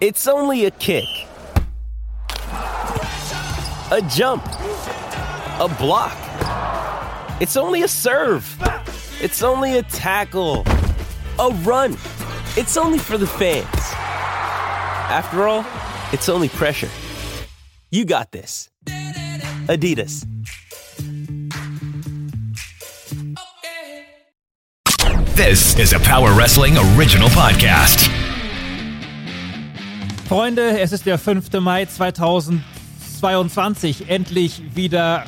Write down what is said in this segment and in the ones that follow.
It's only a kick, a jump, a block. It's only a serve. It's only a tackle, a run. It's only for the fans. After all, it's only pressure. You got this. Adidas. This is a Power Wrestling Original Podcast. Freunde, es ist der 5. Mai 2022. Endlich wieder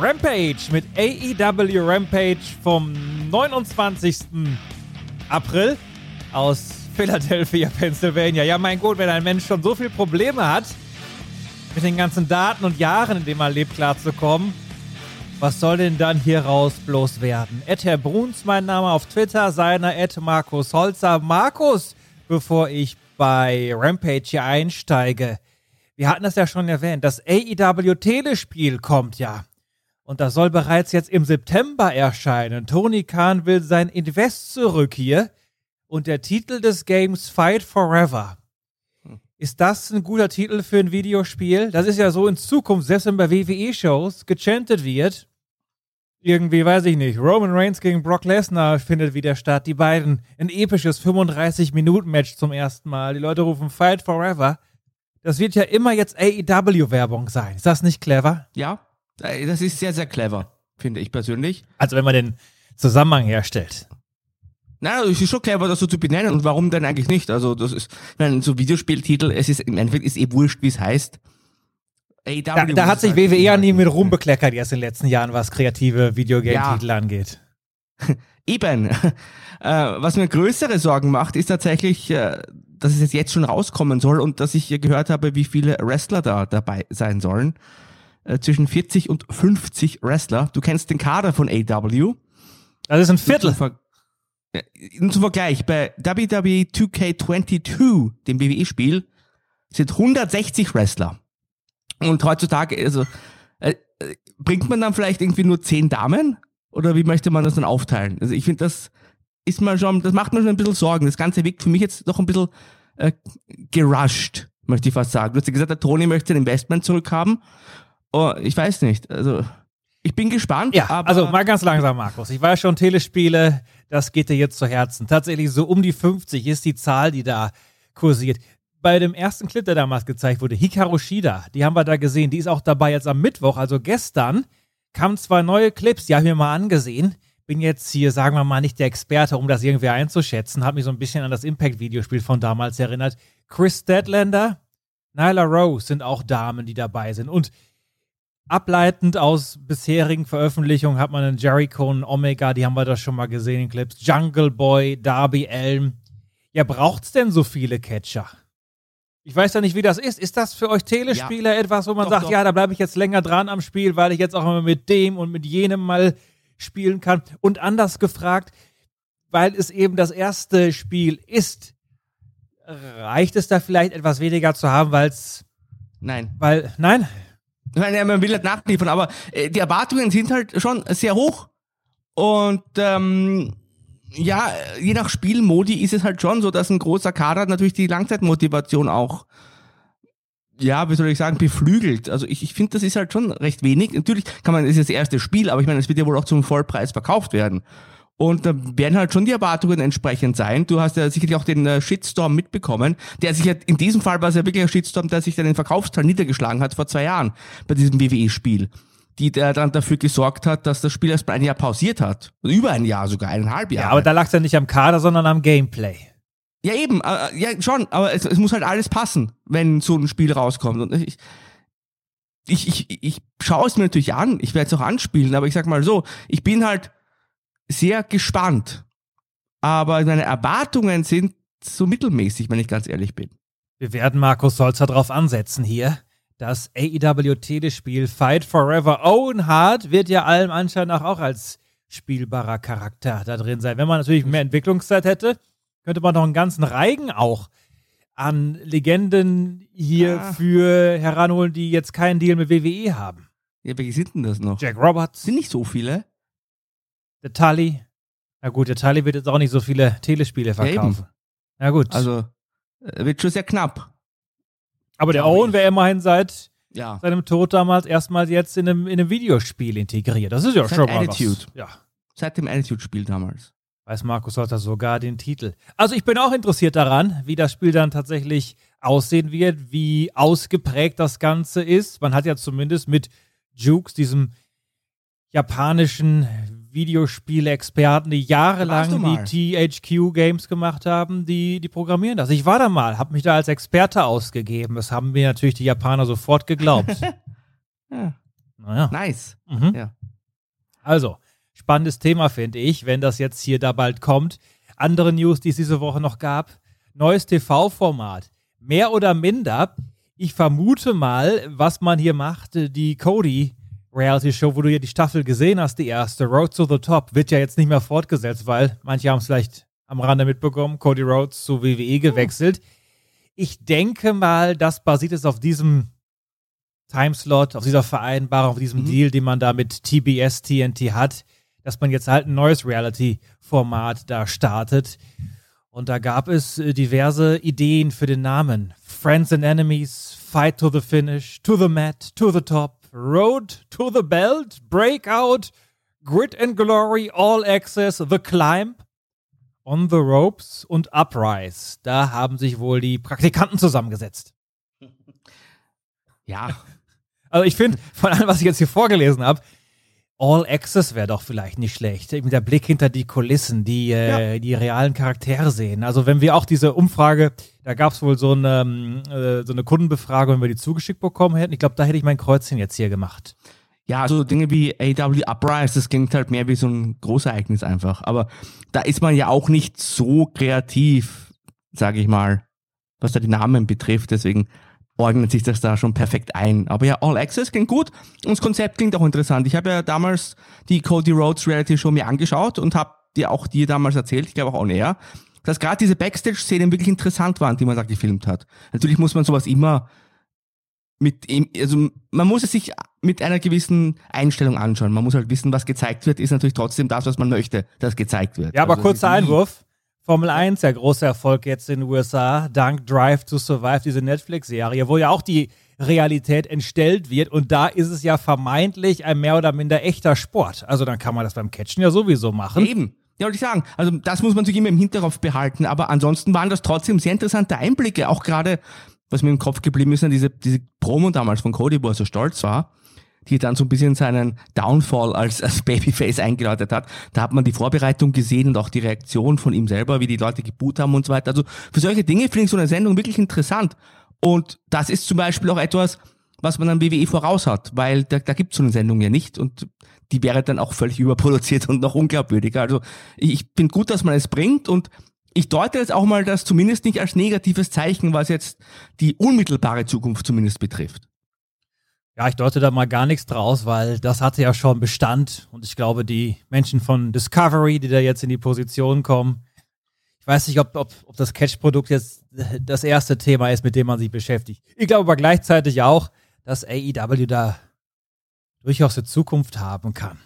Rampage mit AEW Rampage vom 29. April aus Philadelphia, Pennsylvania. Ja, mein Gott, wenn ein Mensch schon so viele Probleme hat, mit den ganzen Daten und Jahren, in denen er lebt, klarzukommen, was soll denn dann hier raus bloß werden? Ed Herr Bruns, mein Name auf Twitter, seiner Ed Markus Holzer. Markus, bevor ich bei Rampage hier einsteige, wir hatten das ja schon erwähnt, das AEW Telespiel kommt ja. Und das soll bereits jetzt im September erscheinen. Tony Khan will sein Invest zurück hier. Und der Titel des Games Fight Forever. Ist das ein guter Titel für ein Videospiel? Das ist ja so in Zukunft, selbst wenn bei WWE-Shows gechantet wird. Irgendwie, weiß ich nicht. Roman Reigns gegen Brock Lesnar findet wieder statt. Die beiden. Ein episches 35-Minuten-Match zum ersten Mal. Die Leute rufen Fight Forever. Das wird ja immer jetzt AEW-Werbung sein. Ist das nicht clever? Ja, äh, das ist sehr, sehr clever, finde ich persönlich. Also wenn man den Zusammenhang herstellt. Na, es ist schon clever, das so zu benennen. Und warum denn eigentlich nicht? Also, das ist, meine, so Videospieltitel, es ist im Endeffekt ist eh wurscht, wie es heißt. AEW da, da hat sich WWE ja nie mit rumbekleckert erst in den letzten Jahren, was kreative Videogame-Titel ja. angeht. Eben. äh, was mir größere Sorgen macht, ist tatsächlich, äh, dass es jetzt schon rauskommen soll und dass ich gehört habe, wie viele Wrestler da dabei sein sollen. Äh, zwischen 40 und 50 Wrestler. Du kennst den Kader von AW. Das ist ein Viertel. Zum Vergleich, bei WWE 2K22, dem WWE-Spiel, sind 160 Wrestler. Und heutzutage, also, äh, bringt man dann vielleicht irgendwie nur 10 Damen? Oder wie möchte man das dann aufteilen? Also ich finde, das ist mal schon, das macht mir schon ein bisschen Sorgen. Das Ganze wirkt für mich jetzt doch ein bisschen äh, gerusht, möchte ich fast sagen. Du hast ja gesagt, der Tony möchte ein Investment zurückhaben. Oh, ich weiß nicht. Also, ich bin gespannt. Ja, also mal ganz langsam, Markus. Ich weiß schon, Telespiele, das geht dir jetzt zu Herzen. Tatsächlich so um die 50 ist die Zahl, die da kursiert. Bei dem ersten Clip, der damals gezeigt wurde, Hikaru Shida, die haben wir da gesehen, die ist auch dabei jetzt am Mittwoch, also gestern, kamen zwei neue Clips, die habe ich mir mal angesehen. Bin jetzt hier, sagen wir mal, nicht der Experte, um das irgendwie einzuschätzen. Hat mich so ein bisschen an das Impact-Videospiel von damals erinnert. Chris Stedlander, Nyla Rose sind auch Damen, die dabei sind. Und ableitend aus bisherigen Veröffentlichungen hat man einen Jericho, einen Omega, die haben wir da schon mal gesehen in Clips. Jungle Boy, Darby Elm. Ja, braucht's denn so viele Catcher? Ich weiß ja nicht, wie das ist. Ist das für euch Telespieler ja. etwas, wo man doch, sagt, doch. ja, da bleibe ich jetzt länger dran am Spiel, weil ich jetzt auch immer mit dem und mit jenem mal spielen kann? Und anders gefragt, weil es eben das erste Spiel ist, reicht es da vielleicht etwas weniger zu haben, weil es. Nein. Weil, nein? Meine, man will halt nachliefern, aber äh, die Erwartungen sind halt schon sehr hoch. Und ähm, ja, je nach Spielmodi ist es halt schon so, dass ein großer Kader natürlich die Langzeitmotivation auch, ja, wie soll ich sagen, beflügelt. Also ich, ich finde, das ist halt schon recht wenig. Natürlich kann man, das ist das erste Spiel, aber ich meine, es wird ja wohl auch zum Vollpreis verkauft werden. Und da werden halt schon die Erwartungen entsprechend sein. Du hast ja sicherlich auch den äh, Shitstorm mitbekommen, der sich ja, in diesem Fall war es ja wirklich ein Shitstorm, der sich dann den Verkaufsteil niedergeschlagen hat vor zwei Jahren bei diesem WWE-Spiel. Die der dann dafür gesorgt hat, dass das Spiel erst mal ein Jahr pausiert hat. Über ein Jahr sogar, eineinhalb Jahre. Ja, aber da lag es ja nicht am Kader, sondern am Gameplay. Ja, eben, äh, ja, schon, aber es, es muss halt alles passen, wenn so ein Spiel rauskommt. Und ich, ich, ich, ich schaue es mir natürlich an, ich werde es auch anspielen, aber ich sag mal so, ich bin halt sehr gespannt. Aber meine Erwartungen sind so mittelmäßig, wenn ich ganz ehrlich bin. Wir werden Markus Solzer drauf ansetzen hier. Das AEW-Telespiel Fight Forever Owen Hart wird ja allem Anschein nach auch als spielbarer Charakter da drin sein. Wenn man natürlich mehr Entwicklungszeit hätte, könnte man noch einen ganzen Reigen auch an Legenden hier Ah. für heranholen, die jetzt keinen Deal mit WWE haben. Ja, welche sind denn das noch? Jack Roberts, Sind nicht so viele. der Tully. Na gut, der Tully wird jetzt auch nicht so viele Telespiele verkaufen. Na gut. Also äh, wird schon sehr knapp. Aber der Owen wäre immerhin seit Ja. seinem Tod damals erstmals jetzt in einem, in einem Videospiel integriert. Das ist ja Seit schon mal Attitude. was. Ja. Seit dem Attitude-Spiel damals. Weiß Markus Holter sogar den Titel. Also ich bin auch interessiert daran, wie das Spiel dann tatsächlich aussehen wird, wie ausgeprägt das Ganze ist. Man hat ja zumindest mit Jukes, diesem japanischen Videospielexperten, die jahrelang die THQ-Games gemacht haben, die, die programmieren das. Ich war da mal, habe mich da als Experte ausgegeben. Das haben mir natürlich die Japaner sofort geglaubt. Ja. naja. Nice. Mhm. Ja. Also, spannendes Thema finde ich, wenn das jetzt hier da bald kommt. Andere News, die es diese Woche noch gab. Neues TV-Format. Mehr oder minder. Ich vermute mal, was man hier macht, die Cody Reality Show, wo du ja die Staffel gesehen hast, die erste, Road to the Top, wird ja jetzt nicht mehr fortgesetzt, weil manche haben es vielleicht am Rande mitbekommen, Cody Rhodes zu WWE gewechselt. Ich denke mal, das basiert jetzt auf diesem Timeslot, auf dieser Vereinbarung, auf diesem Mhm. Deal, den man da mit TBS TNT hat, dass man jetzt halt ein neues Reality-Format da startet. Und da gab es äh, diverse Ideen für den Namen. Friends and Enemies, Fight to the Finish, To the Mat, To the Top, Road to the Belt, Breakout, Grit and Glory, All Access, The Climb, On the Ropes und Uprise. Da haben sich wohl die Praktikanten zusammengesetzt. Ja. Also ich finde, von allem, was ich jetzt hier vorgelesen habe, All Access wäre doch vielleicht nicht schlecht. Mit der Blick hinter die Kulissen, die äh, die realen Charaktere sehen. Also wenn wir auch diese Umfrage, da gab es wohl so eine, ähm, äh, so eine Kundenbefragung, wenn wir die zugeschickt bekommen hätten. Ich glaube, da hätte ich mein Kreuzchen jetzt hier gemacht. Ja, also Dinge wie AW Uprise, das klingt halt mehr wie so ein Großereignis einfach. Aber da ist man ja auch nicht so kreativ, sage ich mal, was da die Namen betrifft. Deswegen ordnet sich das da schon perfekt ein. Aber ja, All Access klingt gut und das Konzept klingt auch interessant. Ich habe ja damals die Cody Rhodes Reality Show mir angeschaut und habe dir auch dir damals erzählt, ich glaube auch on air, dass gerade diese Backstage-Szenen wirklich interessant waren, die man da gefilmt hat. Natürlich muss man sowas immer mit ihm, also man muss es sich mit einer gewissen Einstellung anschauen. Man muss halt wissen, was gezeigt wird, ist natürlich trotzdem das, was man möchte, dass gezeigt wird. Ja, aber Also kurzer Einwurf. Formel 1, der große Erfolg jetzt in den USA, dank Drive to Survive, diese Netflix-Serie, wo ja auch die Realität entstellt wird. Und da ist es ja vermeintlich ein mehr oder minder echter Sport. Also dann kann man das beim Catchen ja sowieso machen. Eben. Ja, wollte ich sagen. Also das muss man natürlich immer im Hinterkopf behalten. Aber ansonsten waren das trotzdem sehr interessante Einblicke. Auch gerade, was mir im Kopf geblieben ist, an diese, diese Promo damals von Cody, wo er so stolz war, die dann so ein bisschen seinen Downfall als, als Babyface eingeläutet hat. Da hat man die Vorbereitung gesehen und auch die Reaktion von ihm selber, wie die Leute geboot haben und so weiter. Also für solche Dinge finde ich so eine Sendung wirklich interessant. Und das ist zum Beispiel auch etwas, was man an WWE voraus hat, weil da, da gibt es so eine Sendung ja nicht und die wäre dann auch völlig überproduziert und noch unglaubwürdiger. Also ich, finde gut, dass man es bringt und ich deute jetzt auch mal das zumindest nicht als negatives Zeichen, was jetzt die unmittelbare Zukunft zumindest betrifft. Ja, ich deute da mal gar nichts draus, weil das hatte ja schon Bestand. Und ich glaube, die Menschen von Discovery, die da jetzt in die Position kommen, ich weiß nicht, ob, ob, ob das Catch-Produkt jetzt das erste Thema ist, mit dem man sich beschäftigt. Ich glaube aber gleichzeitig auch, dass AEW da durchaus eine Zukunft haben kann.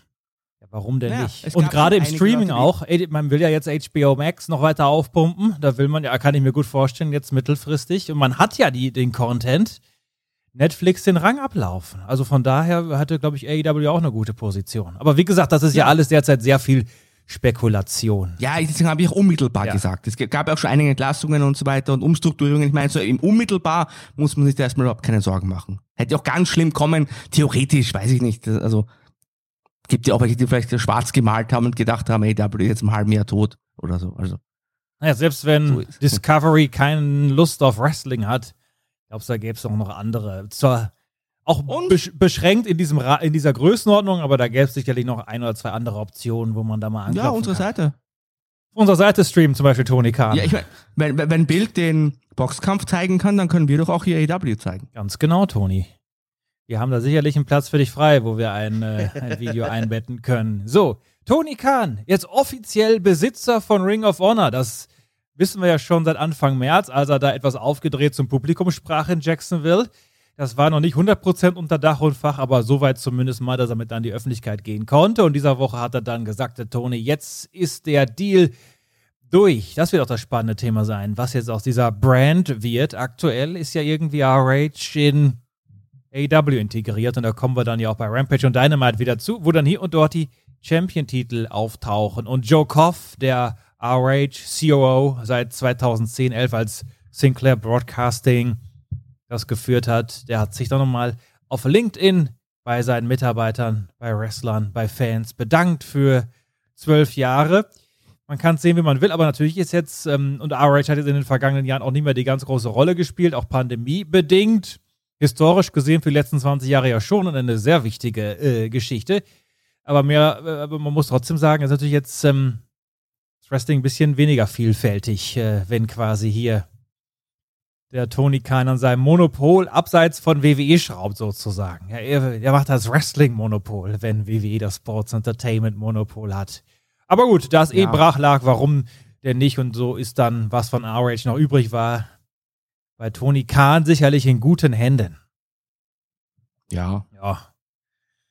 Ja, warum denn Ja, nicht? Und gerade im Streaming Leute, auch. Man will ja jetzt HBO Max noch weiter aufpumpen. Da will man ja, kann ich mir gut vorstellen, jetzt mittelfristig. Und man hat ja die, den Content. Netflix den Rang ablaufen. Also von daher hatte, glaube ich, AEW auch eine gute Position. Aber wie gesagt, das ist ja, alles derzeit sehr viel Spekulation. Ja, deswegen habe ich auch unmittelbar Ja. gesagt. Es gab ja auch schon einige Entlassungen und so weiter und Umstrukturierungen. Ich meine, so im Unmittelbar muss man sich da erstmal überhaupt keine Sorgen machen. Hätte auch ganz schlimm kommen, theoretisch, weiß ich nicht. Also gibt ja auch welche, die vielleicht schwarz gemalt haben und gedacht haben, AEW ist jetzt im halben Jahr tot oder so. Also Naja, selbst wenn So Discovery keine Lust auf Wrestling hat, glaubst du, da gäbe es auch noch andere. Zwar auch besch beschränkt in, diesem Ra in dieser Größenordnung, aber da gäbe es sicherlich noch ein oder zwei andere Optionen, wo man da mal anklopfen ja, unsere kann. Seite. Auf unserer Seite streamen zum Beispiel Tony Khan. Ja, ich meine, wenn, wenn- wenn Bild den Boxkampf zeigen kann, dann können wir doch auch hier AEW zeigen. Ganz genau, Toni. Wir haben da sicherlich einen Platz für dich frei, wo wir ein, äh, ein Video einbetten können. So, Tony Khan, jetzt offiziell Besitzer von Ring of Honor. Das wissen wir ja schon seit Anfang März, als er da etwas aufgedreht zum Publikum sprach in Jacksonville. Das war noch nicht 100% unter Dach und Fach, aber soweit zumindest mal, dass er mit an die Öffentlichkeit gehen konnte. Und dieser Woche hat er dann gesagt, der Tony, jetzt ist der Deal durch. Das wird auch das spannende Thema sein, was jetzt aus dieser Brand wird. Aktuell ist ja irgendwie RH in AEW integriert und da kommen wir dann ja auch bei Rampage und Dynamite wieder zu, wo dann hier und dort die Champion-Titel auftauchen. Und Joe Koff, der RH COO seit 2010, 11 als Sinclair Broadcasting das geführt hat, der hat sich dann nochmal auf LinkedIn bei seinen Mitarbeitern, bei Wrestlern, bei Fans bedankt für zwölf Jahre. Man kann es sehen, wie man will, aber natürlich ist jetzt, ähm, und RH hat jetzt in den vergangenen Jahren auch nicht mehr die ganz große Rolle gespielt, auch pandemiebedingt. Historisch gesehen für die letzten 20 Jahre ja schon und eine sehr wichtige äh, Geschichte. Aber mehr, äh, man muss trotzdem sagen, ist natürlich jetzt ähm, Wrestling ein bisschen weniger vielfältig, äh, wenn quasi hier der Tony Khan an seinem Monopol abseits von WWE schraubt sozusagen. Ja, er, er macht das Wrestling-Monopol, wenn WWE das Sports Entertainment-Monopol hat. Aber gut, da es eh Ja. eh brach lag, warum denn nicht? Und so ist dann, was von RH noch übrig war, bei Tony Khan sicherlich in guten Händen. Ja. Ja.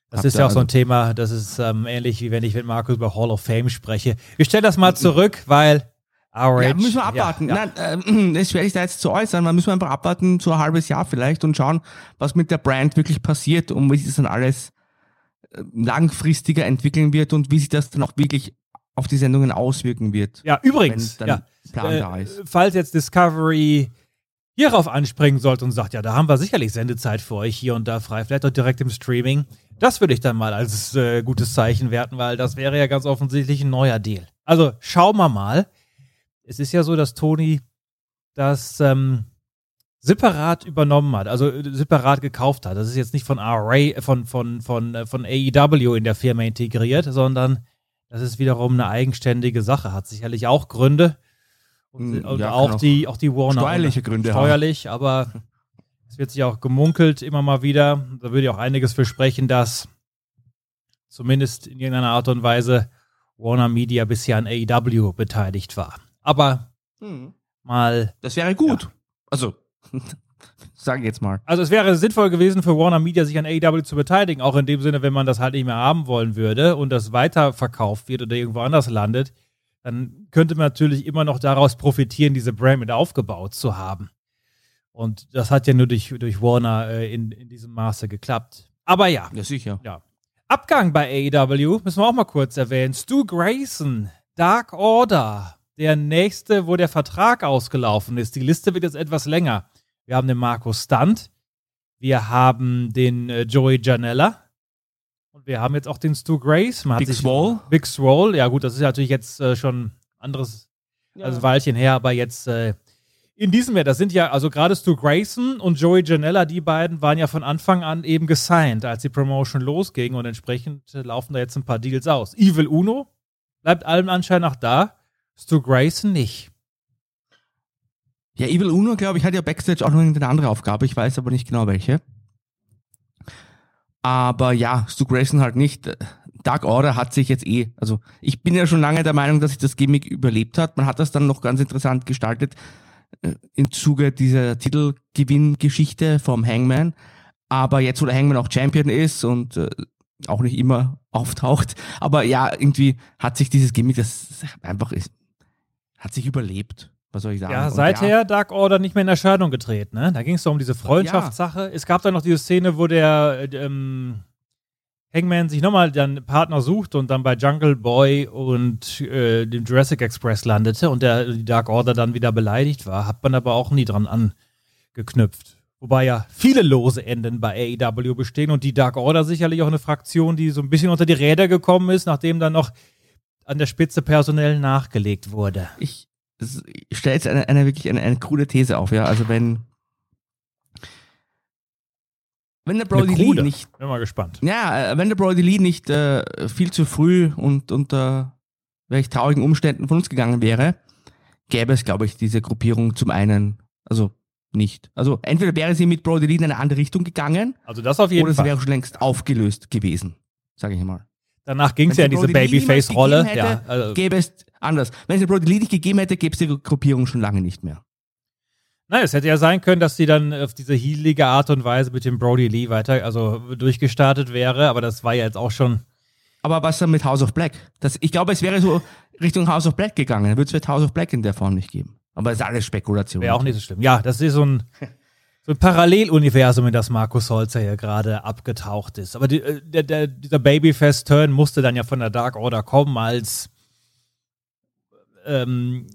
Das ist ja auch so ein also- Thema, das ist ähm, ähnlich wie wenn ich mit Markus über Hall of Fame spreche. Wir stellen das mal zurück, weil RH. Ja, müssen wir abwarten. Ja, ja. Nein, es werde ich da jetzt zu äußern. Man müssen wir einfach abwarten, so ein halbes Jahr vielleicht und schauen, was mit der Brand wirklich passiert und wie sich das dann alles äh, langfristiger entwickeln wird und wie sich das dann auch wirklich auf die Sendungen auswirken wird. Ja, übrigens, ja, äh, da ist. falls jetzt Discovery hierauf anspringen sollte und sagt, ja, da haben wir sicherlich Sendezeit für euch hier und da frei, vielleicht auch direkt im Streaming, das würde ich dann mal als äh, gutes Zeichen werten, weil das wäre ja ganz offensichtlich ein neuer Deal. Also schauen wir mal. Es ist ja so, dass Tony das ähm, separat übernommen hat, also äh, separat gekauft hat. Das ist jetzt nicht von RA, äh, von, von, von, äh, von AEW in der Firma integriert, sondern das ist wiederum eine eigenständige Sache. Hat sicherlich auch Gründe. Und, Hm, und ja, auch, die, auch die Warner. steuerliche Gründe haben. Steuerlich, aber es wird sich auch gemunkelt immer mal wieder. Da würde ich auch einiges versprechen, dass zumindest in irgendeiner Art und Weise Warner Media bisher an AEW beteiligt war. Aber mal Das wäre gut. Also, sage ich jetzt mal. Also es wäre sinnvoll gewesen für Warner Media, sich an AEW zu beteiligen, auch in dem Sinne, wenn man das halt nicht mehr haben wollen würde und das weiterverkauft wird oder irgendwo anders landet, dann könnte man natürlich immer noch daraus profitieren, diese Brand mit aufgebaut zu haben. Und das hat ja nur durch, durch Warner äh, in, in diesem Maße geklappt. Aber ja, Ja, sicher. ja. Abgang bei AEW müssen wir auch mal kurz erwähnen. Stu Grayson, Dark Order, der nächste, wo der Vertrag ausgelaufen ist. Die Liste wird jetzt etwas länger. Wir haben den Markus Stunt, wir haben den äh, Joey Janella und wir haben jetzt auch den Stu Grace. Man hat Big Swole. Big Swole, ja gut, das ist ja natürlich jetzt äh, schon anderes, also ein Weilchen her, aber jetzt äh, in diesem Jahr, das sind ja, also gerade Stu Grayson und Joey Janella, die beiden waren ja von Anfang an eben gesigned, als die Promotion losging und entsprechend äh, laufen da jetzt ein paar Deals aus. Evil Uno bleibt allem Anschein nach da, Stu Grayson nicht. Ja, Evil Uno, glaube ich, hat ja Backstage auch noch eine andere Aufgabe. Ich weiß aber nicht genau welche. Aber ja, Stu Grayson halt nicht. Dark Order hat sich jetzt eh, also ich bin ja schon lange der Meinung, dass sich das Gimmick überlebt hat. Man hat das dann noch ganz interessant gestaltet im Zuge dieser Titelgewinngeschichte vom Hangman. Aber jetzt, wo der Hangman auch Champion ist und äh, auch nicht immer auftaucht, aber ja, irgendwie hat sich dieses Gimmick, das einfach ist, hat sich überlebt. Was soll ich sagen? Ja, seither Dark Order nicht mehr in Erscheinung getreten, ne? Da ging es doch um diese Freundschaftssache. Es gab dann noch diese Szene, wo der äh, ähm, Hangman sich nochmal dann Partner sucht und dann bei Jungle Boy und äh, dem Jurassic Express landete und der die Dark Order dann wieder beleidigt war, hat man aber auch nie dran angeknüpft. Wobei ja viele lose Enden bei AEW bestehen und die Dark Order sicherlich auch eine Fraktion, die so ein bisschen unter die Räder gekommen ist, nachdem dann noch an der Spitze personell nachgelegt wurde. ich, stelle jetzt eine, eine wirklich eine, eine krude These auf, ja. Also wenn wenn der Brody Lee nicht, Bin mal gespannt. ja, äh, wenn der Brody Lee nicht äh, viel zu früh und unter welch traurigen Umständen von uns gegangen wäre, gäbe es, glaube ich, diese Gruppierung zum einen Also nicht. Also entweder wäre sie mit Brody Lee in eine andere Richtung gegangen Also das auf jeden oder sie Fall. wäre schon längst aufgelöst gewesen, sage ich mal. Danach ging es ja in sie diese Babyface-Rolle. Ja, also, Gäbe es anders. Wenn sie Brody Lee nicht gegeben hätte, gäbe es die Gruppierung schon lange nicht mehr. Nein, es hätte ja sein können, dass sie dann auf diese heelige Art und Weise mit dem Brody Lee weiter, also durchgestartet wäre, aber das war ja jetzt auch schon. Aber was dann mit House of Black? Das, ich glaube, es wäre so Richtung House of Black gegangen. Dann würde es mit House of Black in der Form nicht geben. Aber das ist alles Spekulation. Wäre auch nicht so schlimm. Ja, das ist so ein, so ein Paralleluniversum, in das Markus Holzer hier gerade abgetaucht ist. Aber die, äh, der, der, dieser Babyface-Turn musste dann ja von der Dark Order kommen, als ähm,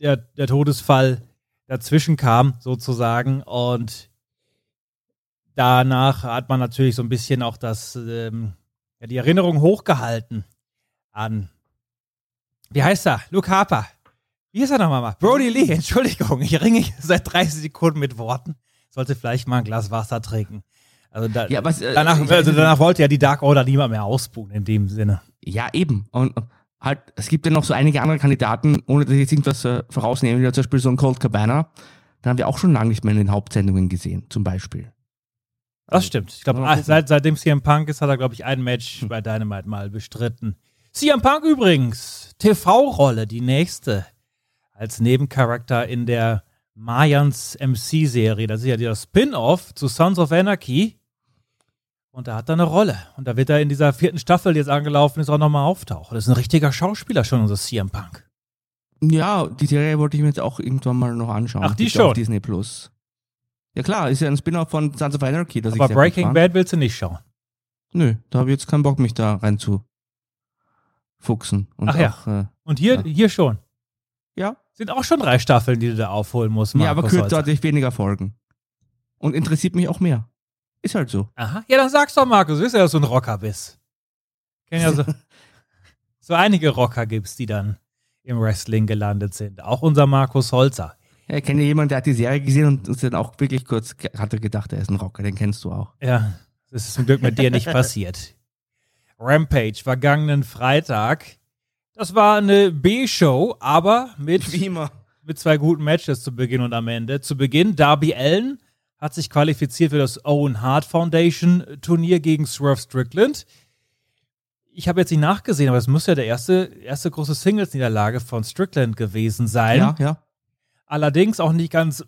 der, der Todesfall dazwischen kam, sozusagen. Und danach hat man natürlich so ein bisschen auch das, ähm, ja, die Erinnerung hochgehalten an, wie heißt er? Luke Harper. Wie ist er nochmal? mal? Brody Lee, Entschuldigung, ich ringe seit 30 Sekunden mit Worten. Sollte vielleicht mal ein Glas Wasser trinken. Also da, Ja, was, äh, danach, also danach wollte ja die Dark Order niemand mehr ausbuhen in dem Sinne. Ja, eben. Und halt, es gibt ja noch so einige andere Kandidaten, ohne dass ich jetzt irgendwas äh, vorausnehmen will, zum Beispiel so ein Cold Cabana. Da haben wir auch schon lange nicht mehr in den Hauptsendungen gesehen, zum Beispiel. Das stimmt. Ich glaube, gucken. seit, seitdem CM Punk ist, hat er, glaube ich, ein Match bei Dynamite mal bestritten. CM Punk übrigens, TV-Rolle, die nächste. Als Nebencharakter in der Mayans MC-Serie. Das ist ja der Spin-off zu Sons of Anarchy. Und da hat er eine Rolle. Und da wird er in dieser vierten Staffel, die jetzt angelaufen ist, auch nochmal auftauchen. Das ist ein richtiger Schauspieler schon, unser CM Punk. Ja, die Serie wollte ich mir jetzt auch irgendwann mal noch anschauen. Ach, die ja schon? Auf Disney Plus. Ja klar, ist ja ein Spin-off von Sons of Anarchy. Das Aber Breaking. Bad willst du nicht schauen. Nö, da habe ich jetzt keinen Bock, mich da rein zu fuchsen. Und Ach ja. auch, äh, Und hier, Ja. hier schon. ja. Sind auch schon drei Staffeln, die du da aufholen musst. ja, aber Markus kürzer Holzer. hatte ich weniger Folgen. Und interessiert mich auch mehr. Ist halt so. Aha. Ja, dann sag's doch, Markus. Du weißt ja, dass du ein Rocker bist. Kenn ja so, so einige Rocker gibt's, die dann im Wrestling gelandet sind. Auch unser Markus Holzer. Ja, ich kenne jemanden, der hat die Serie gesehen und ist dann auch wirklich kurz, hat er gedacht, er ist ein Rocker, den kennst du auch. Ja, das ist zum Glück mit dir nicht passiert. Rampage, vergangenen Freitag. Das war eine B-Show, aber mit mit zwei guten Matches zu Beginn und am Ende. Zu Beginn Darby Allen hat sich qualifiziert für das Owen Hart Foundation Turnier gegen Swerve Strickland. Ich habe jetzt nicht nachgesehen, aber es muss ja der erste, erste große Singles-Niederlage von Strickland gewesen sein. Ja, ja. Allerdings auch nicht ganz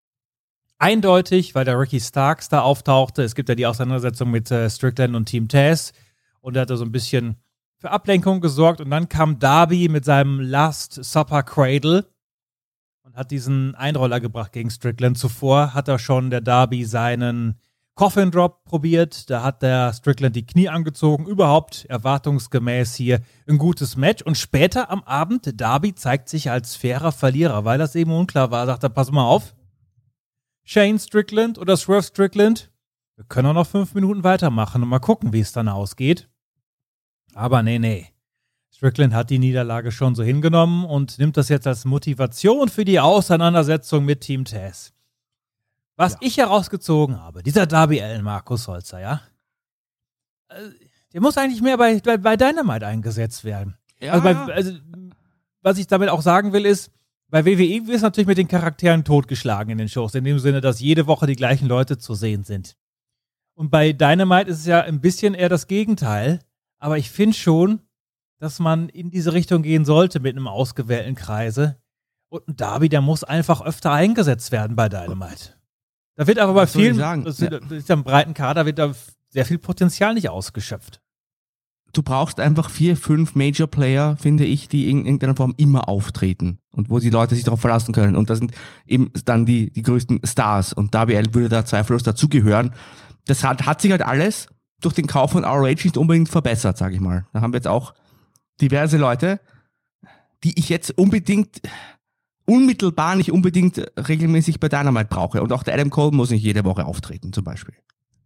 eindeutig, weil der Ricky Starks da auftauchte. Es gibt ja die Auseinandersetzung mit äh, Strickland und Team Taz und er hat da so ein bisschen für Ablenkung gesorgt und dann kam Darby mit seinem Last Supper Cradle und hat diesen Einroller gebracht gegen Strickland. Zuvor hat er schon der Darby seinen Coffin Drop probiert, da hat der Strickland die Knie angezogen, überhaupt erwartungsgemäß hier ein gutes Match und später am Abend Darby zeigt sich als fairer Verlierer, weil das eben unklar war, sagt er, pass mal auf, Shane Strickland oder Swerve Strickland, wir können auch noch fünf Minuten weitermachen und mal gucken, wie es dann ausgeht. Aber nee, nee. Strickland hat die Niederlage schon so hingenommen und nimmt das jetzt als Motivation für die Auseinandersetzung mit Team Taz. Was ich herausgezogen habe, dieser Darby Allen Markus Holzer, ja, äh, der muss eigentlich mehr bei, bei, bei Dynamite eingesetzt werden. Ja, Also, bei, also, was ich damit auch sagen will, ist, bei WWE wird es natürlich mit den Charakteren totgeschlagen in den Shows, in dem Sinne, dass jede Woche die gleichen Leute zu sehen sind. Und bei Dynamite ist es ja ein bisschen eher das Gegenteil, aber ich finde schon, dass man in diese Richtung gehen sollte mit einem ausgewählten Kreise. Und ein Darby, der muss einfach öfter eingesetzt werden bei Dynamite. Da wird aber bei Was vielen, sagen? das, Ja. das ist ja ein breiten Kader, wird da sehr viel Potenzial nicht ausgeschöpft. du brauchst einfach vier, fünf Major Player, finde ich, die in irgendeiner Form immer auftreten und wo die Leute sich darauf verlassen können. Und das sind eben dann die, die größten Stars. Und Darby Allen würde da zweifellos dazugehören. Das hat, hat sich halt alles durch den Kauf von ROH nicht unbedingt verbessert, sage ich mal. Da haben wir jetzt auch diverse Leute, die ich jetzt unbedingt unmittelbar nicht unbedingt regelmäßig bei Dynamite brauche. Und auch der Adam Cole muss nicht jede Woche auftreten, zum Beispiel.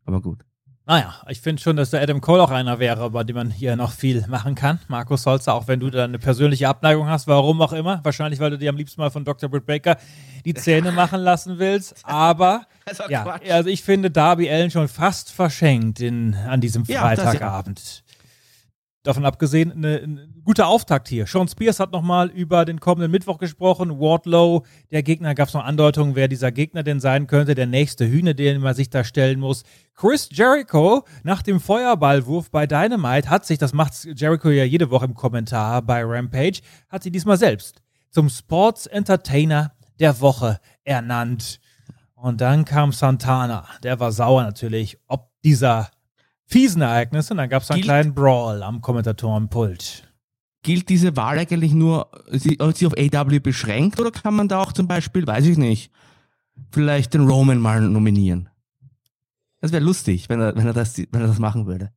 Aber gut. Naja, ich finde schon, dass der Adam Cole auch einer wäre, bei dem man hier noch viel machen kann. Markus Holzer, auch wenn du da eine persönliche Abneigung hast, warum auch immer. Wahrscheinlich, weil du dir am liebsten mal von Dr. Britt Baker die Zähne machen lassen willst. Aber, ja, Quatsch. also ich finde Darby Allen schon fast verschenkt in, an diesem das ja. Davon abgesehen, ein guter Auftakt hier. Sean Spears hat nochmal über den kommenden Mittwoch gesprochen. Wardlow, der Gegner, gab es noch Andeutungen, wer dieser Gegner denn sein könnte. Der nächste Hühner, den man sich da stellen muss. Chris Jericho nach dem Feuerballwurf bei Dynamite hat sich, das macht Jericho ja jede Woche im Kommentar bei Rampage, hat sie diesmal selbst zum Sports Entertainer der Woche ernannt. Und dann kam Santana, der war sauer natürlich, ob dieser fiesen Ereignisse. Und dann gab es einen Gilt- kleinen Brawl am Kommentatorenpult. Gilt diese Wahl eigentlich nur, sie, sie auf AW beschränkt oder kann man da auch zum Beispiel, weiß ich nicht, vielleicht den Roman mal nominieren? Das wäre lustig, wenn er, wenn, er das, wenn er das machen würde.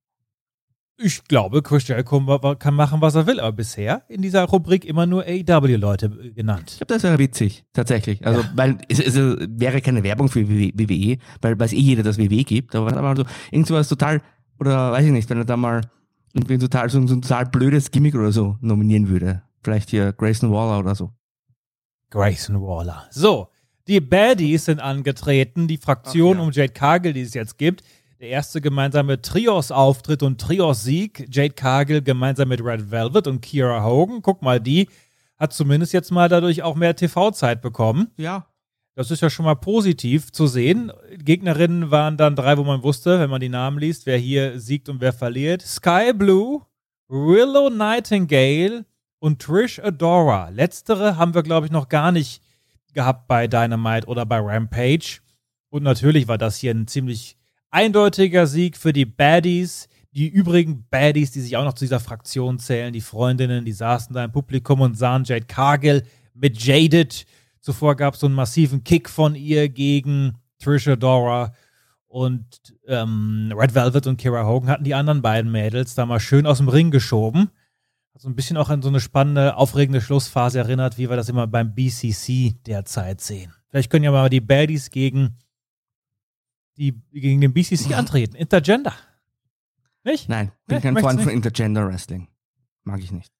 Ich glaube, Chris Jericho kann machen, was er will, aber bisher in dieser Rubrik immer nur AEW-Leute Ich genannt. glaube, das wäre witzig, tatsächlich. Also, weil es, es wäre keine Werbung für WWE, weil weiß eh jeder, dass WWE gibt, aber er mal so irgendwas total, oder weiß ich nicht, wenn er da mal irgendwie total, so, ein- total blödes Gimmick oder so nominieren würde. Vielleicht hier Grayson Waller oder so. Grayson Waller. So, die Baddies sind angetreten, die Fraktion Ach ja. um Jade Cargill, die es jetzt gibt. Der erste gemeinsame Trios-Auftritt und Trios-Sieg. Jade Cargill gemeinsam mit Red Velvet und Kira Hogan. Guck mal, die hat zumindest jetzt mal dadurch auch mehr TV-Zeit bekommen. Ja. Das ist ja schon mal positiv zu sehen. Gegnerinnen waren dann drei, wo man wusste, wenn man die Namen liest, wer hier siegt und wer verliert. Sky Blue, Willow Nightingale und Trish Adora. Letztere haben wir, glaube ich, noch gar nicht gehabt bei Dynamite oder bei Rampage. Und natürlich war das hier ein ziemlich eindeutiger Sieg für die Baddies. Die übrigen Baddies, die sich auch noch zu dieser Fraktion zählen, die Freundinnen, die saßen da im Publikum und sahen Jade Cargill mit Jaded. Zuvor gab es so einen massiven Kick von ihr gegen Trisha Dora und ähm, Red Velvet und Kira Hogan hatten die anderen beiden Mädels da mal schön aus dem Ring geschoben. Hat so ein bisschen auch an so eine spannende, aufregende Schlussphase erinnert, wie wir das immer beim BCC derzeit sehen. Vielleicht können ja mal die Baddies gegen, die, gegen den BCC antreten. Intergender. Nicht? Nein, bin Nee, kein Freund von Intergender Wrestling. Mag ich nicht.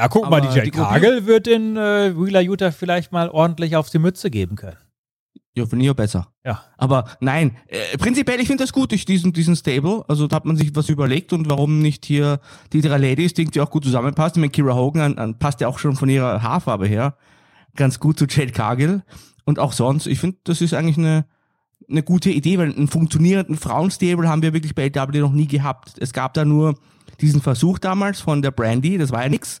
Ja, guck mal, Aber die Jade die Cargill wird den äh, Wheeler Utah vielleicht mal ordentlich auf die Mütze geben können. Ja, finde ich ja besser. Ja. Aber nein, äh, prinzipiell, ich finde das gut, ich diesen, diesen Stable. Also da hat man sich was überlegt und warum nicht hier die drei Ladies, die irgendwie auch gut zusammenpasst. Meine, Kira Hogan an, an, passt ja auch schon von ihrer Haarfarbe her ganz gut zu Jade Cargill. Und auch sonst, ich finde, das ist eigentlich eine, eine gute Idee, weil einen funktionierenden Frauenstable haben wir wirklich bei AW noch nie gehabt. Es gab da nur diesen Versuch damals von der Brandy, das war ja nix.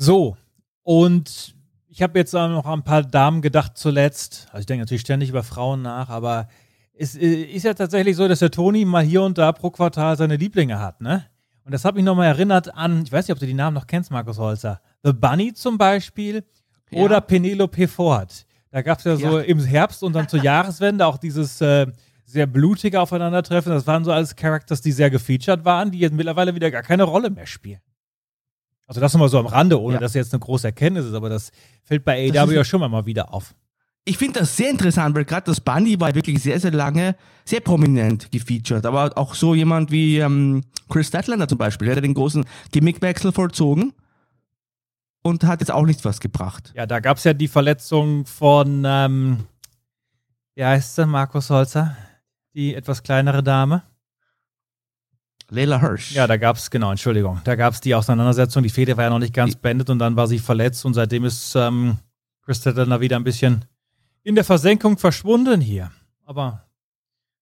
So, und ich habe jetzt noch an ein paar Damen gedacht zuletzt. Also ich denke natürlich ständig über Frauen nach, aber es äh, ist ja tatsächlich so, dass der Toni mal hier und da pro Quartal seine Lieblinge hat, ne? Und das hat mich nochmal erinnert an, ich weiß nicht, ob du die Namen noch kennst, Markus Holzer. The Bunny zum Beispiel Ja. oder Penelope Ford. Da gab es ja so Ja. im Herbst und dann zur Jahreswende auch dieses äh, sehr blutige Aufeinandertreffen. Das waren so alles Characters, die sehr gefeatured waren, die jetzt mittlerweile wieder gar keine Rolle mehr spielen. Also das nochmal so am Rande, ohne Ja. dass jetzt eine große Erkenntnis ist, aber das fällt bei AEW ja schon mal wieder auf. Ich finde das sehr interessant, weil gerade das Bundy war wirklich sehr, sehr lange sehr prominent gefeatured. Aber auch so jemand wie ähm, Chris Statlander zum Beispiel, der hat den großen Gimmickwechsel vollzogen und hat jetzt auch nichts was gebracht. Ja, da gab es ja die Verletzung von, ähm, wie heißt sie, Markus Holzer, die etwas kleinere Dame. Leila Hirsch. Ja, da gab es, genau, Entschuldigung, da gab es die Auseinandersetzung, die Fehde war ja noch nicht ganz beendet und dann war sie verletzt und seitdem ist ähm, Chris Statlander wieder ein bisschen in der Versenkung verschwunden hier. Aber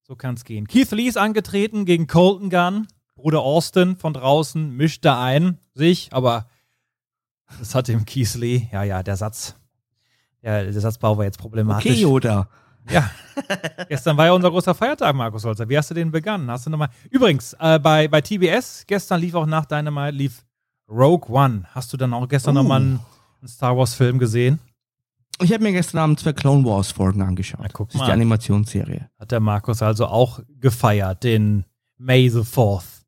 so kann es gehen. Keith Lee ist angetreten gegen Colton Gunn. Bruder Austin von draußen mischt da ein, sich, aber das hat dem Keith Lee, ja, ja, der Satz, ja, der Satzbau war jetzt problematisch. Okay, Yoda. Ja. gestern war ja unser großer Feiertag, Markus Holzer. Wie hast du den begangen? Hast du nochmal. Übrigens, äh, bei, bei TBS, gestern lief auch nach Dynamite, lief Rogue One. Hast du dann auch gestern Oh. nochmal einen, einen Star Wars-Film gesehen? Ich habe mir gestern Abend zwei Clone Wars Folgen angeschaut. Na, guck das ist die Animationsserie. Hat der Markus also auch gefeiert, den May the 4th.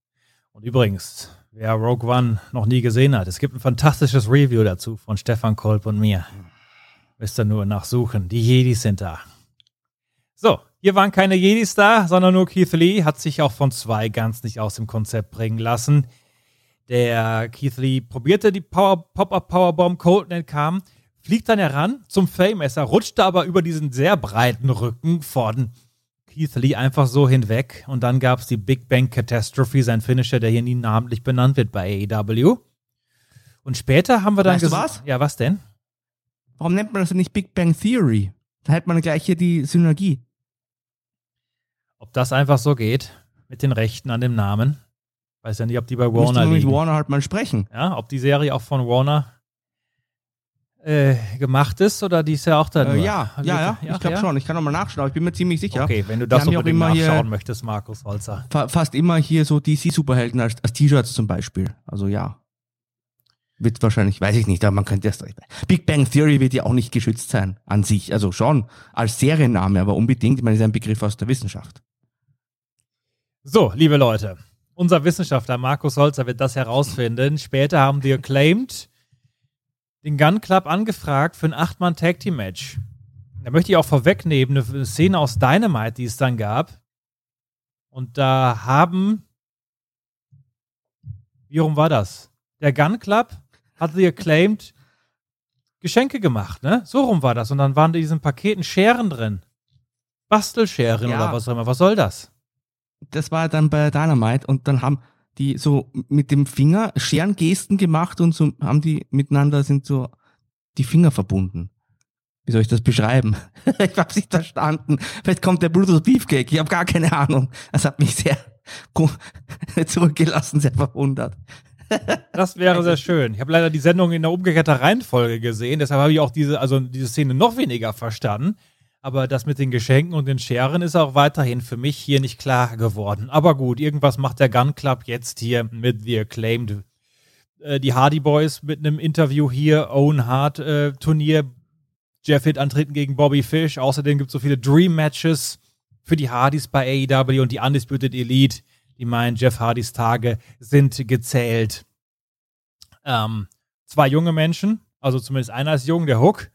Und übrigens, wer Rogue One noch nie gesehen hat, es gibt ein fantastisches Review dazu von Stefan Kolb und mir. Müsst ihr nur nachsuchen. Die Jedis sind da. So, hier waren keine Jedis da, sondern nur Keith Lee. Hat sich auch von zwei ganz nicht aus dem Konzept bringen lassen. Der Keith Lee probierte die Power- Pop-Up Powerbomb, Colton entkam, fliegt dann heran zum Fame-Messer, rutschte aber über diesen sehr breiten Rücken von Keith Lee einfach so hinweg. Und dann gab es die Big Bang Catastrophe, sein Finisher, der hier nie namentlich benannt wird bei AEW. Und später haben wir dann Weißt du was? Ja, was denn? Warum nennt man das denn nicht Big Bang Theory? Da hätte man gleich hier die Synergie. Ob das einfach so geht mit den Rechten an dem Namen. Weiß ja nicht, ob die bei Warner man mit liegen. Warner halt mal sprechen. Ja, ob die Serie auch von Warner äh, gemacht ist oder die ist ja auch da. Äh, ja, ja, ja, ich glaube ja? schon. Ich kann nochmal nachschauen, aber ich bin mir ziemlich sicher. Okay, wenn du das ja auch immer nachschauen möchtest, Markus Holzer. Fa fast immer hier so DC-Superhelden als, als T-Shirts zum Beispiel. Also ja. Wird wahrscheinlich, weiß ich nicht, aber man könnte das. Big Bang Theory wird ja auch nicht geschützt sein an sich. Also schon als Serienname, aber unbedingt, ich meine, ist ein Begriff aus der Wissenschaft. So, liebe Leute, unser Wissenschaftler Markus Holzer wird das herausfinden. Später haben wir claimed den Gun Club angefragt für ein 8-Mann-Tag-Team-Match. Da möchte ich auch vorwegnehmen, eine Szene aus Dynamite, die es dann gab. Und da haben. Wie rum war das? Der Gun Club hatte geclaimed Geschenke gemacht, ne? So rum war das. Und dann waren in diesen Paketen Scheren drin. Bastelscheren Ja. oder was auch immer. Was soll das? Das war dann bei Dynamite und dann haben die so mit dem Finger Scherengesten gemacht und so haben die miteinander sind so die Finger verbunden. Wie soll ich das beschreiben? ich hab's nicht verstanden. Vielleicht kommt der Brutus Beefcake. Ich habe gar keine Ahnung. Das hat mich sehr zurückgelassen, sehr verwundert. Das wäre sehr schön. Ich habe leider die Sendung in der umgekehrten Reihenfolge gesehen, deshalb habe ich auch diese, also diese Szene noch weniger verstanden. Aber das mit den Geschenken und den Scheren ist auch weiterhin für mich hier nicht klar geworden. Aber gut, irgendwas macht der Gun Club jetzt hier mit The Acclaimed. Äh, die Hardy Boys mit einem Interview hier, Owen Hart äh, Turnier, Jeff Hitt antreten gegen Bobby Fish. Außerdem gibt es so viele Dream Matches für die Hardys bei AEW und die Undisputed Elite. Die meinen, Jeff Hardys Tage sind gezählt. Ähm, zwei junge Menschen, also zumindest einer ist jung, der Hook,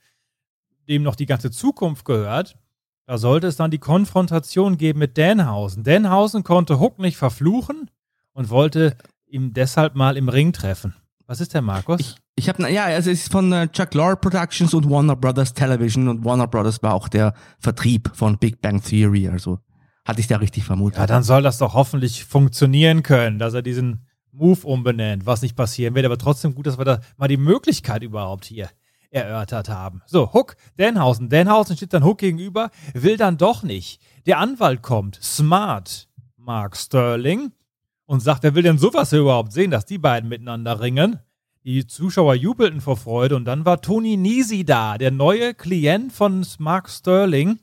dem noch die ganze Zukunft gehört. Da sollte es dann die Konfrontation geben mit Danhausen. Danhausen konnte Hook nicht verfluchen und wollte ihn deshalb mal im Ring treffen. Was ist der Markus? Ich, ich habe ja, also es ist von äh, Chuck Lorre Productions und Warner Brothers Television und Warner Brothers war auch der Vertrieb von Big Bang Theory, also hatte ich da richtig vermutet. Ja, dann soll das doch hoffentlich funktionieren können, dass er diesen Move umbenennt, was nicht passieren wird. Aber trotzdem gut, dass wir da mal die Möglichkeit überhaupt hier erörtert haben. So, Hook, Danhausen. Danhausen steht dann Hook gegenüber, will dann doch nicht. Der Anwalt kommt, smart, Mark Sterling, und sagt, wer will denn sowas überhaupt sehen, dass die beiden miteinander ringen? Die Zuschauer jubelten vor Freude und dann war Tony Nisi da, der neue Klient von Mark Sterling,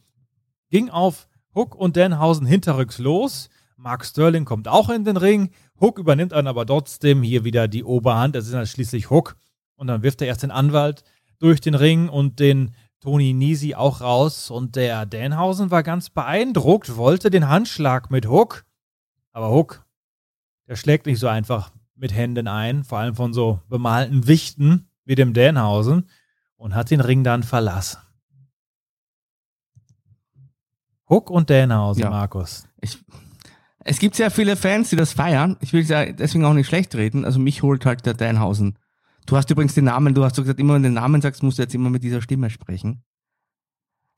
ging auf Hook und Danhausen hinterrücks los. Mark Sterling kommt auch in den Ring. Hook übernimmt dann aber trotzdem hier wieder die Oberhand. Das ist dann schließlich Hook. Und dann wirft er erst den Anwalt durch den Ring und den Tony Nisi auch raus. Und der Danhausen war ganz beeindruckt, wollte den Handschlag mit Hook. Aber Hook, der schlägt nicht so einfach mit Händen ein, vor allem von so bemalten Wichten wie dem Danhausen und hat den Ring dann verlassen. Hook und Danhausen, Ja. Markus. Ich, es gibt sehr viele Fans, die das feiern. Ich will es ja deswegen auch nicht schlecht reden. Also mich holt halt der Danhausen. Du hast übrigens den Namen, du hast so gesagt, immer wenn du den Namen sagst, musst du jetzt immer mit dieser Stimme sprechen.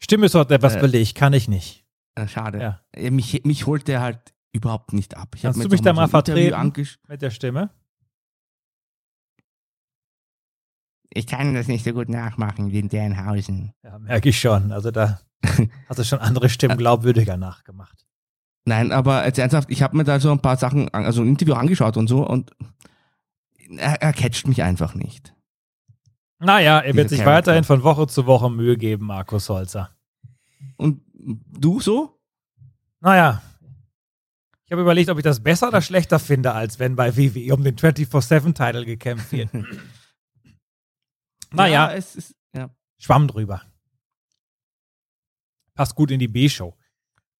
Stimme ist heute etwas Äh, belegt, kann ich nicht. Äh, schade. Ja. Äh, Mich, mich holt der halt überhaupt nicht ab. Ich Kannst du mich da mal so vertreten? Mit der Stimme? Ich kann das nicht so gut nachmachen wie in Danhausen. Ja, merke ich schon. Also da hast du schon andere Stimmen glaubwürdiger nachgemacht. Nein, aber jetzt ernsthaft, ich habe mir da so ein paar Sachen, also ein Interview angeschaut und so und er, er catcht mich einfach nicht. Naja, er wird sich Charakter. weiterhin von Woche zu Woche Mühe geben, Markus Holzer. Und du so? Naja, ich habe überlegt, ob ich das besser oder schlechter finde, als wenn bei WWE um den 24-7-Title gekämpft wird. naja, Ja, es ist, ja. Schwamm drüber. Passt gut in die B-Show.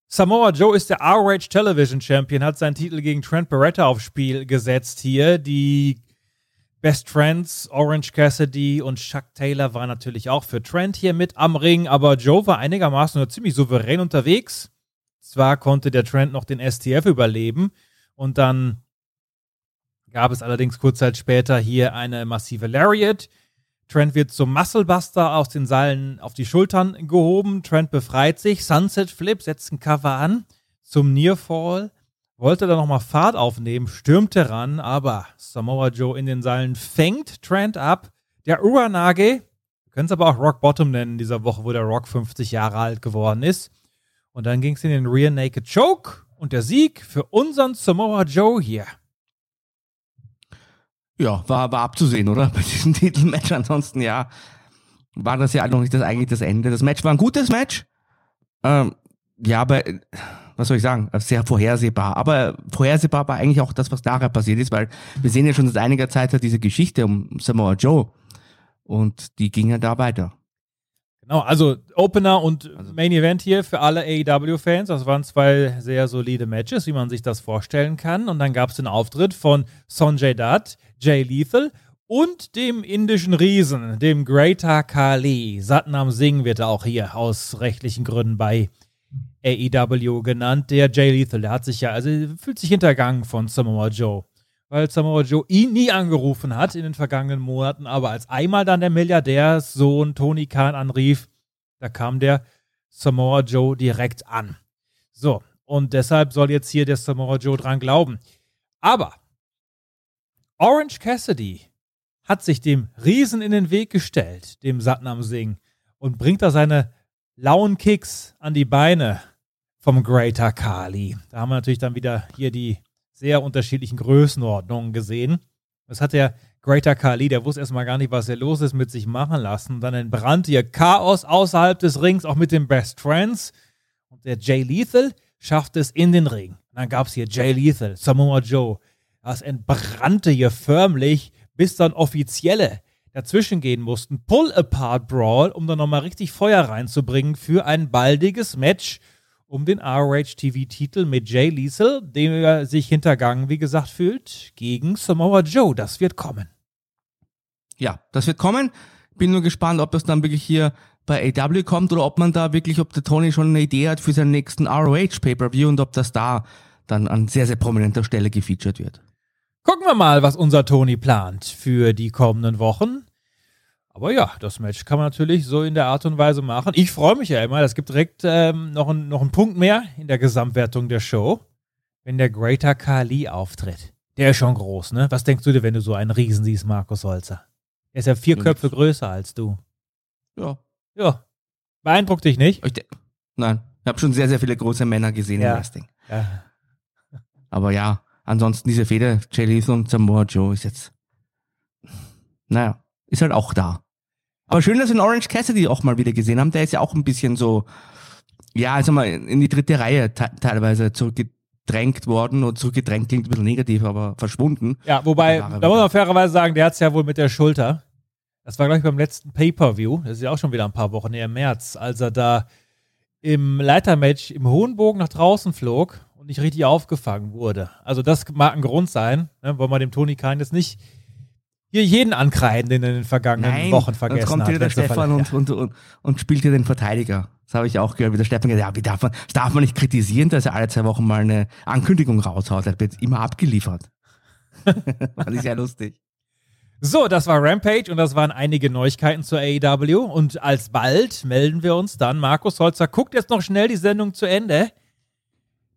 Samoa Joe ist der ROH Television Champion, hat seinen Titel gegen Trent Beretta aufs Spiel gesetzt hier. Die Best Friends, Orange Cassidy und Chuck Taylor waren natürlich auch für Trent hier mit am Ring, aber Joe war einigermaßen ziemlich souverän unterwegs. Zwar konnte der Trent noch den STF überleben und dann gab es allerdings kurz Zeit später hier eine massive Lariat. Trent wird zum Musclebuster aus den Seilen auf die Schultern gehoben. Trent befreit sich. Sunset Flip setzt ein Cover an zum Nearfall. Wollte dann nochmal Fahrt aufnehmen, stürmte ran, aber Samoa Joe in den Seilen fängt Trent ab. Der Uranage, wir können es aber auch Rock Bottom nennen, dieser Woche, wo der Rock 50 Jahre alt geworden ist. Und dann ging es in den Rear Naked Choke und der Sieg für unseren Samoa Joe hier. Ja, war, war abzusehen, oder? Bei diesem Titelmatch. Ansonsten, ja, war das ja noch nicht das, eigentlich das Ende. Das Match war ein gutes Match. Ähm, ja, aber, was soll ich sagen? Sehr vorhersehbar. Aber vorhersehbar war eigentlich auch das, was nachher passiert ist, weil wir sehen ja schon seit einiger Zeit halt diese Geschichte um Samoa Joe. Und die ging ja da weiter. Genau, also Opener und Also- Main Event hier für alle AEW-Fans. Das waren zwei sehr solide Matches, wie man sich das vorstellen kann. Und dann gab es den Auftritt von Sonjay Dutt, Jay Lethal und dem indischen Riesen, dem Greater Kali. Satnam Singh wird er auch hier aus rechtlichen Gründen bei AEW genannt. Der Jay Lethal, der hat sich ja, also fühlt sich hintergangen von Samoa Joe. Weil Samoa Joe ihn nie angerufen hat in den vergangenen Monaten, aber als einmal dann der Milliardärssohn Tony Khan anrief, da kam der Samoa Joe direkt an. So, und deshalb soll jetzt hier der Samoa Joe dran glauben. Aber Orange Cassidy hat sich dem Riesen in den Weg gestellt, dem Satnam Singh, und bringt da seine lauen Kicks an die Beine vom Greater Kali. Da haben wir natürlich dann wieder hier die sehr unterschiedlichen Größenordnungen gesehen. Das hat der Greater Kali, der wusste erstmal gar nicht, was hier los ist, mit sich machen lassen. Dann entbrannte hier Chaos außerhalb des Rings, auch mit den Best Friends. Und der Jay Lethal schaffte es in den Ring. Und dann gab es hier Jay Lethal, Samoa Joe. Das entbrannte hier förmlich, bis dann Offizielle dazwischen gehen mussten. Pull-Apart-Brawl, um dann nochmal richtig Feuer reinzubringen für ein baldiges Match um den ROH-TV-Titel mit Jay Lethal, dem er sich hintergangen, wie gesagt, fühlt, gegen Samoa Joe. Das wird kommen. Ja, das wird kommen. Bin nur gespannt, ob das dann wirklich hier bei AW kommt oder ob man da wirklich, ob der Tony schon eine Idee hat für seinen nächsten ROH Pay-Per-View und ob das da dann an sehr, sehr prominenter Stelle gefeatured wird. Gucken wir mal, was unser Tony plant für die kommenden Wochen. Aber ja, das Match kann man natürlich so in der Art und Weise machen. Ich freue mich ja immer. Es gibt direkt ähm, noch, ein, noch einen Punkt mehr in der Gesamtwertung der Show, wenn der Greater Kali auftritt. Der ist schon groß, ne? Was denkst du dir, wenn du so einen Riesen siehst, Markus Holzer? Er ist ja vier Ja, Köpfe nix. größer als du. Ja. Ja. Beeindruckt dich nicht? Ich Nein, ich habe schon sehr, sehr viele große Männer gesehen Ja. im Wrestling. Ja. Aber ja, ansonsten diese Fehde, Jay Lethal und Samoa Joe ist jetzt, naja, ist halt auch da. Aber schön, dass wir den Orange Cassidy auch mal wieder gesehen haben. Der ist ja auch ein bisschen so, ja, also mal in die dritte Reihe te teilweise zurückgedrängt worden. Und zurückgedrängt klingt ein bisschen negativ, aber verschwunden. Ja, wobei, Da muss man fairerweise sagen, der hat es ja wohl mit der Schulter. Das war, glaube ich, beim letzten Pay-Per-View. Das ist ja auch schon wieder ein paar Wochen her im März, als er da im Leitermatch im hohen Bogen nach draußen flog und nicht richtig aufgefangen wurde. Also, das mag ein Grund sein, ne, weil man dem Tony Khan jetzt nicht hier jeden ankreiden, den in den vergangenen Wochen vergessen jetzt kommt wieder der Stefan und, und, und, und spielt hier den Verteidiger. Das habe ich auch gehört, wie der Steffen gesagt hat, ja, wie darf man, das darf man nicht kritisieren, dass er alle zwei Wochen mal eine Ankündigung raushaut. Er wird immer abgeliefert. Fand ich sehr lustig. So, das war Rampage und das waren einige Neuigkeiten zur AEW. Und alsbald melden wir uns dann. Markus Holzer guckt jetzt noch schnell die Sendung zu Ende.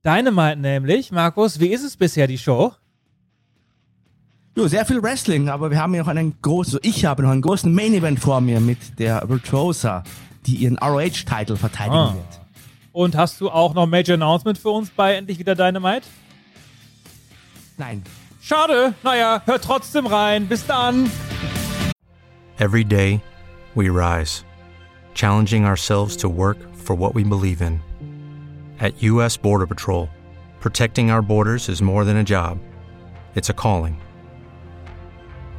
Dynamite nämlich. Markus, wie ist es bisher, die Show? Jo, sehr viel Wrestling, aber wir haben ja noch einen großen, also ich habe noch einen großen Main Event vor mir mit der Virtuosa, die ihren ROH-Titel verteidigen Ah. wird. Und hast du auch noch Major Announcement für uns bei Endlich wieder Dynamite? Nein. Schade. Naja, hört trotzdem rein. Bis dann. Every day, we rise, challenging ourselves to work for what we believe in. At U.S. Border Patrol, protecting our borders is more than a job, it's a calling.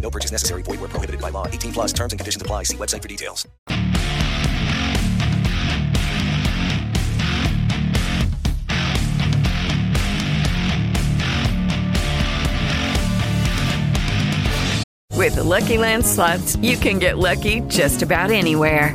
No purchase necessary. Void were prohibited by law. 18 plus. Terms and conditions apply. See website for details. With the Lucky Land slots, you can get lucky just about anywhere.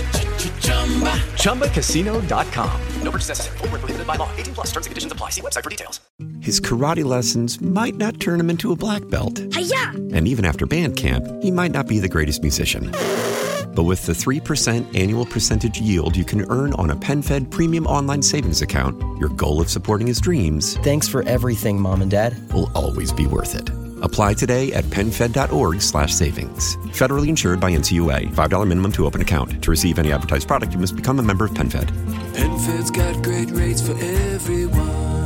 ChumbaCasino.com. No purchase necessary. Void where prohibited by law. 18 plus terms and conditions apply. See website for details. His karate lessons might not turn him into a black belt. Hiya! And even after band camp, he might not be the greatest musician. But with the 3% annual percentage yield you can earn on a PenFed premium online savings account, your goal of supporting his dreams. Thanks for everything, Mom and Dad. Will always be worth it. Apply today at PenFed.org slash savings. Federally insured by NCUA. $5 minimum to open account. To receive any advertised product, you must become a member of PenFed. PenFed's got great rates for everyone.